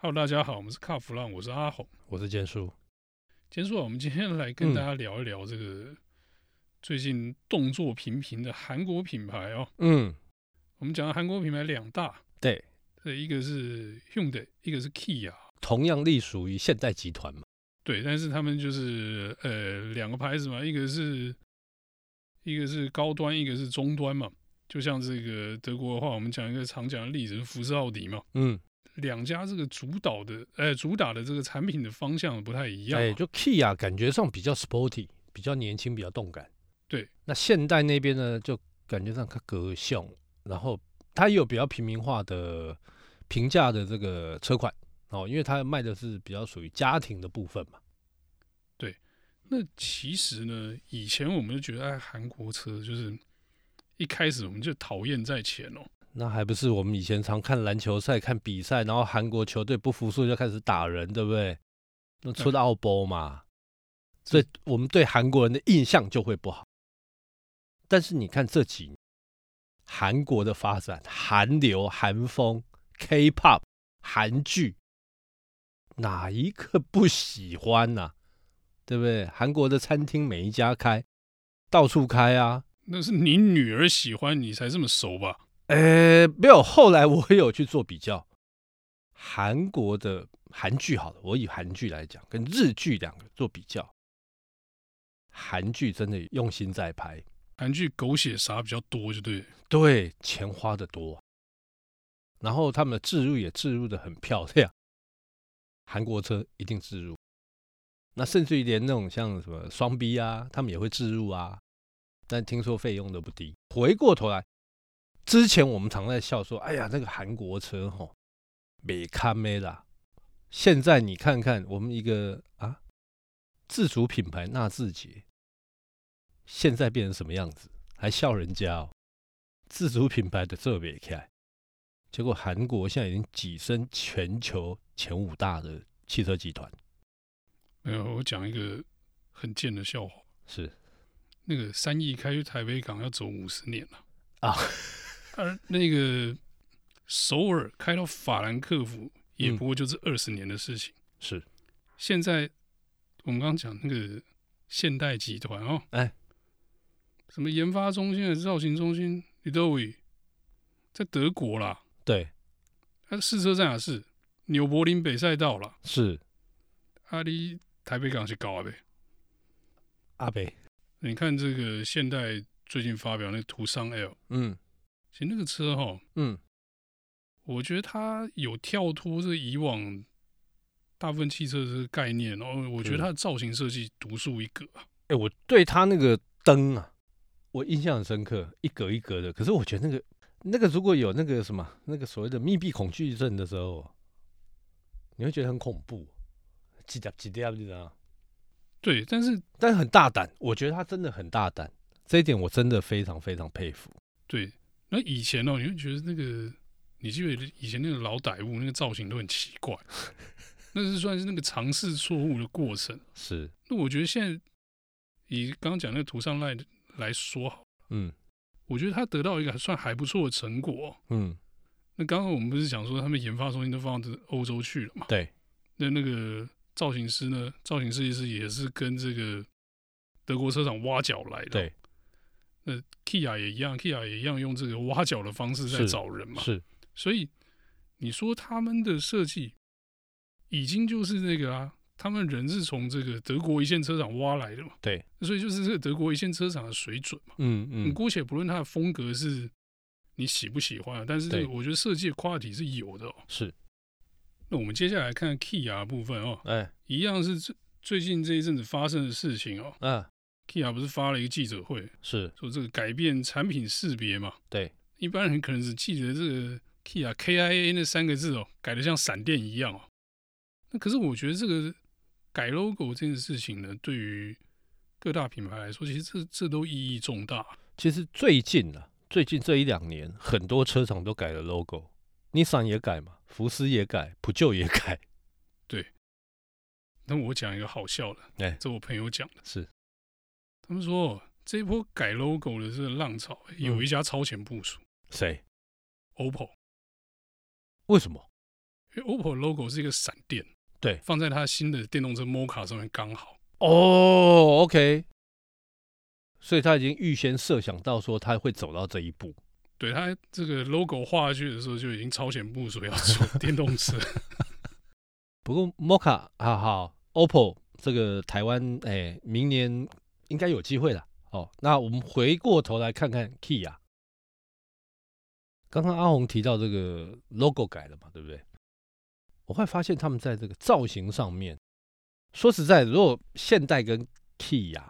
Hello，大家好，我们是卡弗朗，我是阿红，我是坚叔。坚叔啊，我们今天来跟大家聊一聊这个最近动作频频的韩国品牌哦。嗯，我们讲的韩国品牌两大，对，一个是 Hyundai，一个是 Kia，同样隶属于现代集团嘛。对，但是他们就是呃两个牌子嘛，一个是一个是高端，一个是中端嘛。就像这个德国的话，我们讲一个常讲的例子，福斯、奥迪嘛。嗯。两家这个主导的，呃，主打的这个产品的方向不太一样。哎，就 Kia 感觉上比较 sporty，比较年轻，比较动感。对，那现代那边呢，就感觉上它格像，然后它也有比较平民化的平价的这个车款哦，因为它卖的是比较属于家庭的部分嘛。对，那其实呢，以前我们就觉得，哎，韩国车就是一开始我们就讨厌在前哦。那还不是我们以前常看篮球赛、看比赛，然后韩国球队不服输就开始打人，对不对？那出奥波嘛，所以我们对韩国人的印象就会不好。但是你看这几年韩国的发展，韩流、韩风、K-pop、韩剧，哪一个不喜欢呐、啊？对不对？韩国的餐厅每一家开，到处开啊。那是你女儿喜欢你才这么熟吧？呃，没有。后来我也有去做比较，韩国的韩剧好了，我以韩剧来讲，跟日剧两个做比较，韩剧真的用心在拍，韩剧狗血啥比较多，就对，对，钱花的多，然后他们的置入也置入的很漂亮，韩国车一定置入，那甚至于连那种像什么双 B 啊，他们也会置入啊，但听说费用都不低。回过头来。之前我们常在笑说：“哎呀，那个韩国车吼，没看没啦。”现在你看看我们一个啊自主品牌纳智捷，现在变成什么样子？还笑人家哦，自主品牌的这没开，结果韩国现在已经跻身全球前五大的汽车集团。没有，我讲一个很贱的笑话，是那个三亿开去台北港要走五十年了啊。而那个首尔开到法兰克福，也不过就是二十年的事情。嗯、是，现在我们刚刚讲那个现代集团哦，哎，什么研发中心的造型中心，你都会在德国啦。对，它的试车在哪是？纽柏林北赛道啦。是，阿里台北港是高阿北，阿北，你看这个现代最近发表那个途尚 L，嗯。其实那个车哈，嗯，我觉得它有跳脱这以往大部分汽车的这个概念，然后我觉得它的造型设计独树一格啊。哎，我对它那个灯啊，我印象很深刻，一格一格的。可是我觉得那个那个如果有那个什么那个所谓的密闭恐惧症的时候，你会觉得很恐怖，几掉几掉的啊。对，但是但是很大胆，我觉得它真的很大胆，这一点我真的非常非常佩服。对。那以前哦，你会觉得那个，你记得以前那个老歹物那个造型都很奇怪，那是算是那个尝试错误的过程。是。那我觉得现在以刚刚讲那个图上来来说好，嗯，我觉得他得到一个还算还不错的成果。嗯。那刚刚我们不是讲说他们研发中心都放到欧洲去了嘛？对。那那个造型师呢？造型设计师也是跟这个德国车厂挖角来的。对。那 Kia 也一样，Kia 也一样用这个挖角的方式在找人嘛。是，是，所以你说他们的设计已经就是那个啊，他们人是从这个德国一线车厂挖来的嘛。对，所以就是这个德国一线车厂的水准嘛。嗯嗯。你姑且不论它的风格是你喜不喜欢，但是这个我觉得设计的 quality 是有的哦。是。那我们接下来看 Kia 的部分哦。哎，一样是最最近这一阵子发生的事情哦。嗯。Kia 不是发了一个记者会，是说这个改变产品识别嘛？对，一般人可能只记得这个 Kia KIA 那三个字哦，改的像闪电一样哦。那可是我觉得这个改 logo 这件事情呢，对于各大品牌来说，其实这这都意义重大。其实最近啊，最近这一两年，很多车厂都改了 logo，Nissan 也改嘛，福斯也改，普旧也改。对。那我讲一个好笑的，哎，这我朋友讲的是。他们说这一波改 logo 的这个浪潮，有一家超前部署。谁？OPPO。为什么？因为 OPPO logo 是一个闪电，对，放在它新的电动车 Mocha 上面刚好。哦，OK，所以他已经预先设想到说他会走到这一步。对，他这个 logo 画下去的时候就已经超前部署要做电动车。不过 Mocha 好好，OPPO 这个台湾哎，明年应该有机会了。哦，那我们回过头来看看 Kia。刚刚阿红提到这个 logo 改了嘛，对不对？我会发现他们在这个造型上面。说实在，如果现代跟 Kia，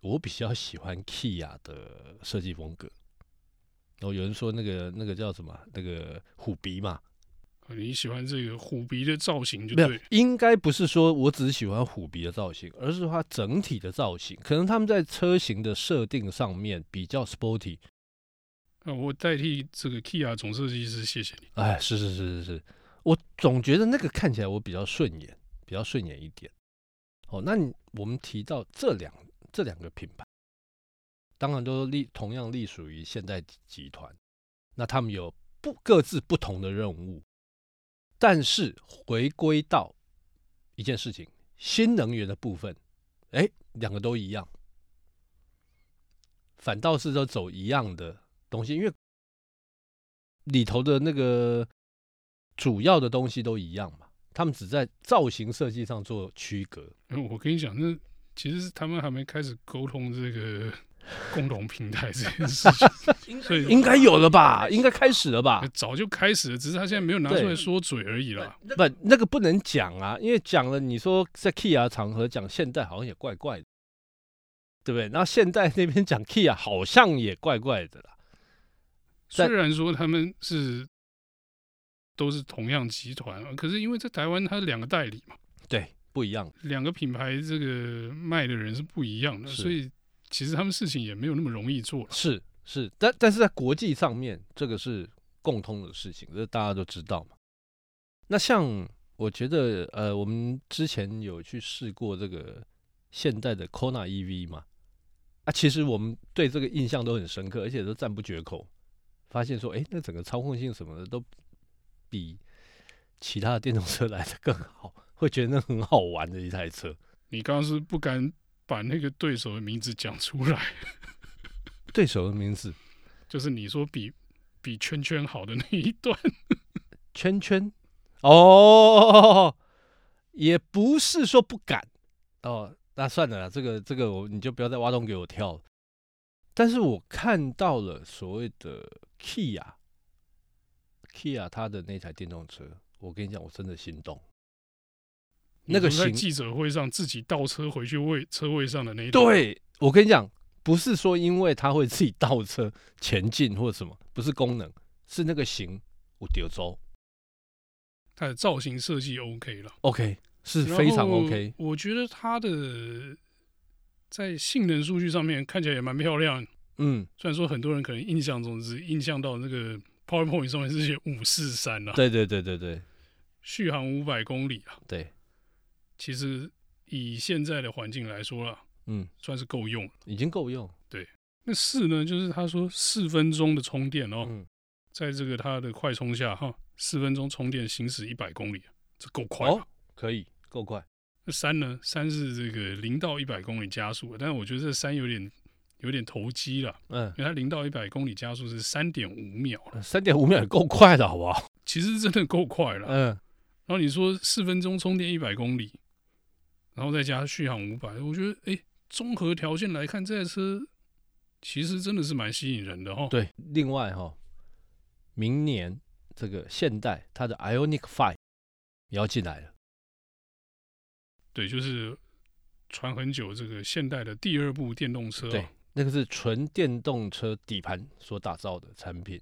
我比较喜欢 Kia 的设计风格。然后有人说那个那个叫什么？那个虎鼻嘛？你喜欢这个虎鼻的造型就对？应该不是说我只是喜欢虎鼻的造型，而是它整体的造型。可能他们在车型的设定上面比较 sporty。那我代替这个 Kia 总设计师，谢谢你。哎，是是是是是，我总觉得那个看起来我比较顺眼，比较顺眼一点。哦，那你我们提到这两这两个品牌，当然都隶同样隶属于现代集团，那他们有不各自不同的任务，但是回归到一件事情，新能源的部分，哎，两个都一样，反倒是都走一样的东西，因为里头的那个主要的东西都一样嘛。他们只在造型设计上做区隔。我跟你讲，那其实是他们还没开始沟通这个共同平台这件事情，所以应该有了吧？应该开始了吧？早就开始了，只是他现在没有拿出来说嘴而已啦。不，那个不能讲啊，因为讲了，你说在 Kia 场合讲现代好像也怪怪的，对不对？那现代那边讲 Kia 好像也怪怪的啦。虽然说他们是。都是同样集团，可是因为在台湾它是两个代理嘛，对，不一样，两个品牌这个卖的人是不一样的，所以其实他们事情也没有那么容易做。是是，但但是在国际上面，这个是共通的事情，这大家都知道嘛。那像我觉得，呃，我们之前有去试过这个现代的 Kona EV 嘛，啊，其实我们对这个印象都很深刻，而且都赞不绝口，发现说，哎，那整个操控性什么的都。比其他的电动车来的更好，会觉得那很好玩的一台车。你刚刚是不敢把那个对手的名字讲出来？对手的名字就是你说比比圈圈好的那一段。圈圈哦，也不是说不敢哦。那算了啦，这个这个我你就不要再挖洞给我跳了。但是我看到了所谓的 Kia。Kia 他的那台电动车，我跟你讲，我真的心动。那个在记者会上自己倒车回去位车位上的那一对，我跟你讲，不是说因为他会自己倒车前进或者什么，不是功能，是那个型我丢走。它的造型设计 OK 了，OK 是非常 OK。我觉得它的在性能数据上面看起来也蛮漂亮。嗯，虽然说很多人可能印象中是印象到那个。PowerPoint 上面是写五四三啊，对对对对对，续航五百公里啊，对，其实以现在的环境来说啦，嗯，算是够用，已经够用。对，那四呢，就是他说四分钟的充电哦，嗯、在这个它的快充下哈，四分钟充电行驶一百公里，这够快哦，可以够快。那三呢，三是这个零到一百公里加速，但是我觉得这三有点。有点投机了，嗯，因为它零到一百公里加速是三点五秒了，三点五秒也够快的，好不好？其实真的够快了，嗯。然后你说四分钟充电一百公里，然后再加续航五百，我觉得，哎，综合条件来看，这台车其实真的是蛮吸引人的哈。对，另外哈，明年这个现代它的 Ionic Five 也要进来了，对，就是传很久这个现代的第二部电动车，对。那个是纯电动车底盘所打造的产品，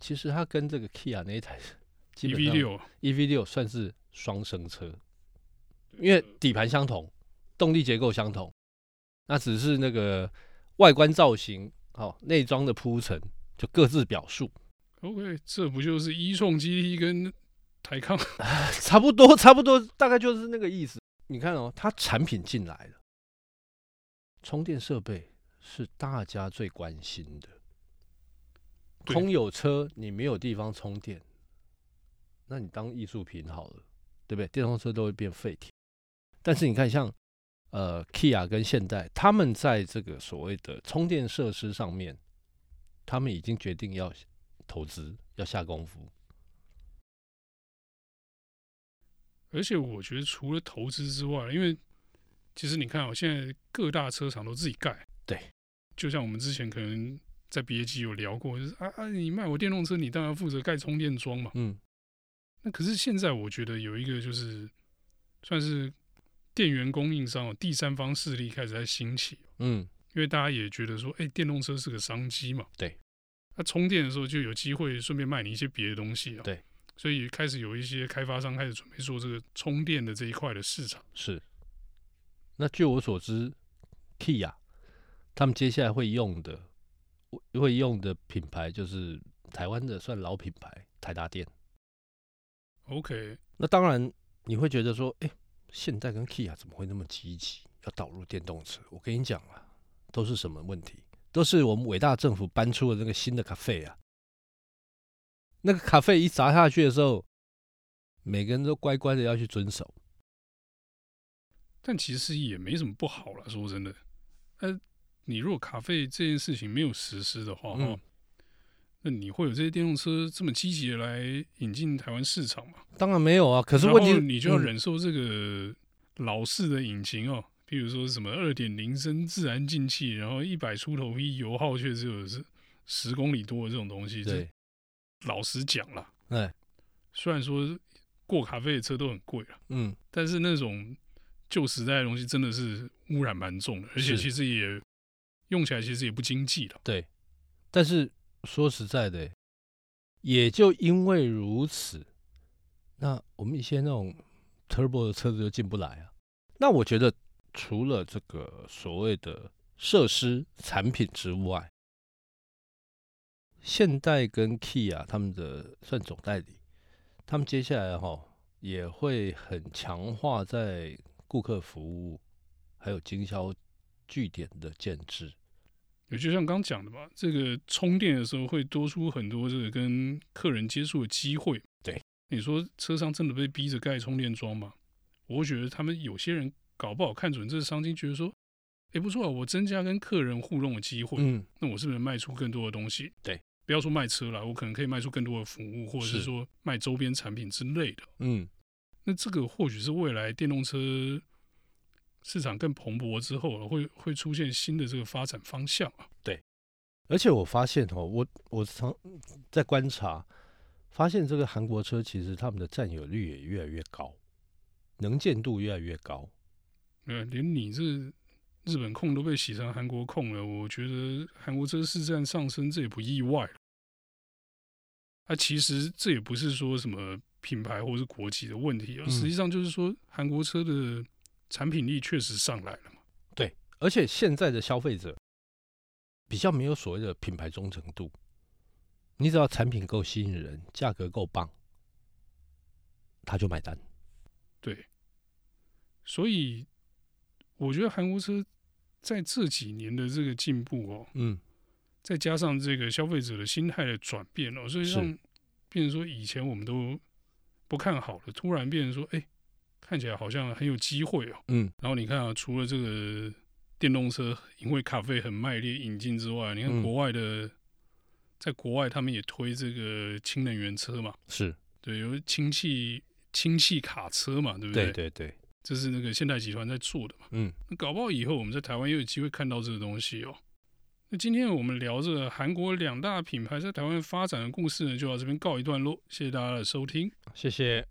其实它跟这个 Kia 那一台 EV 六 EV 六算是双生车，因为底盘相同，动力结构相同，那只是那个外观造型、好内装的铺陈就各自表述。OK，这不就是一创 GT 跟台康 差不多，差不多，大概就是那个意思。你看哦，它产品进来了，充电设备。是大家最关心的。空有车，你没有地方充电，那你当艺术品好了，对不对？电动车都会变废铁。但是你看，像呃，Kia 跟现代，他们在这个所谓的充电设施上面，他们已经决定要投资，要下功夫。而且我觉得，除了投资之外，因为其实你看哦，现在各大车厂都自己盖。对，就像我们之前可能在别集有聊过，就是啊啊，你卖我电动车，你当然负责盖充电桩嘛。嗯。那可是现在我觉得有一个就是算是电源供应商哦，第三方势力开始在兴起。嗯。因为大家也觉得说，哎，电动车是个商机嘛。对。那充电的时候就有机会顺便卖你一些别的东西啊。对。所以开始有一些开发商开始准备做这个充电的这一块的市场。是。那据我所知，Kia 他们接下来会用的会用的品牌就是台湾的算老品牌台达电。OK。那当然你会觉得说，哎，现代跟 Kia 怎么会那么积极要导入电动车？我跟你讲啊，都是什么问题？都是我们伟大政府搬出了那个新的咖啡啊。那个咖啡一砸下去的时候，每个人都乖乖的要去遵守。但其实也没什么不好了，说真的。呃，你如果咖啡这件事情没有实施的话，嗯，那你会有这些电动车这么积极的来引进台湾市场吗？当然没有啊。可是问题你就要忍受这个老式的引擎哦，比如说什么二点零升自然进气，然后一百出头匹，油耗却只有是十公里多的这种东西。对。老实讲了，哎，虽然说过咖啡的车都很贵了，嗯，但是那种旧时代的东西真的是污染蛮重的，而且其实也用起来其实也不经济的。对，但是说实在的，也就因为如此，那我们一些那种 turbo 的车子就进不来啊。那我觉得除了这个所谓的设施产品之外，现代跟 Kia 他们的算总代理，他们接下来哈也会很强化在顾客服务还有经销据点的建制。也就像刚讲的嘛，这个充电的时候会多出很多这个跟客人接触的机会。对，你说车商真的被逼着盖充电桩吗？我觉得他们有些人搞不好看准这个商机，觉得说，哎，不错啊，我增加跟客人互动的机会，嗯，那我是不是能卖出更多的东西？对。不要说卖车了，我可能可以卖出更多的服务，或者是说卖周边产品之类的。嗯，那这个或许是未来电动车市场更蓬勃之后，会会出现新的这个发展方向啊。对，而且我发现哦，我我常在观察，发现这个韩国车其实他们的占有率也越来越高，能见度越来越高。呃，连你这。日本控都被洗成韩国控了，我觉得韩国车市占上升，这也不意外。啊，其实这也不是说什么品牌或是国籍的问题啊，实际上就是说韩国车的产品力确实上来了嘛。对，而且现在的消费者比较没有所谓的品牌忠诚度，你只要产品够吸引人，价格够棒，他就买单。对，所以。我觉得韩国车在这几年的这个进步哦，嗯，再加上这个消费者的心态的转变哦，所以让变成说以前我们都不看好了，突然变成说，哎，看起来好像很有机会哦，嗯。然后你看啊，除了这个电动车因为咖啡很卖力引进之外，你看国外的，嗯、在国外他们也推这个氢能源车嘛，是对，有氢气氢气卡车嘛，对不对？对对对。这是那个现代集团在做的嘛？嗯，那搞不好以后我们在台湾也有机会看到这个东西哦。那今天我们聊这个韩国两大品牌在台湾发展的故事呢，就到这边告一段落。谢谢大家的收听，谢谢。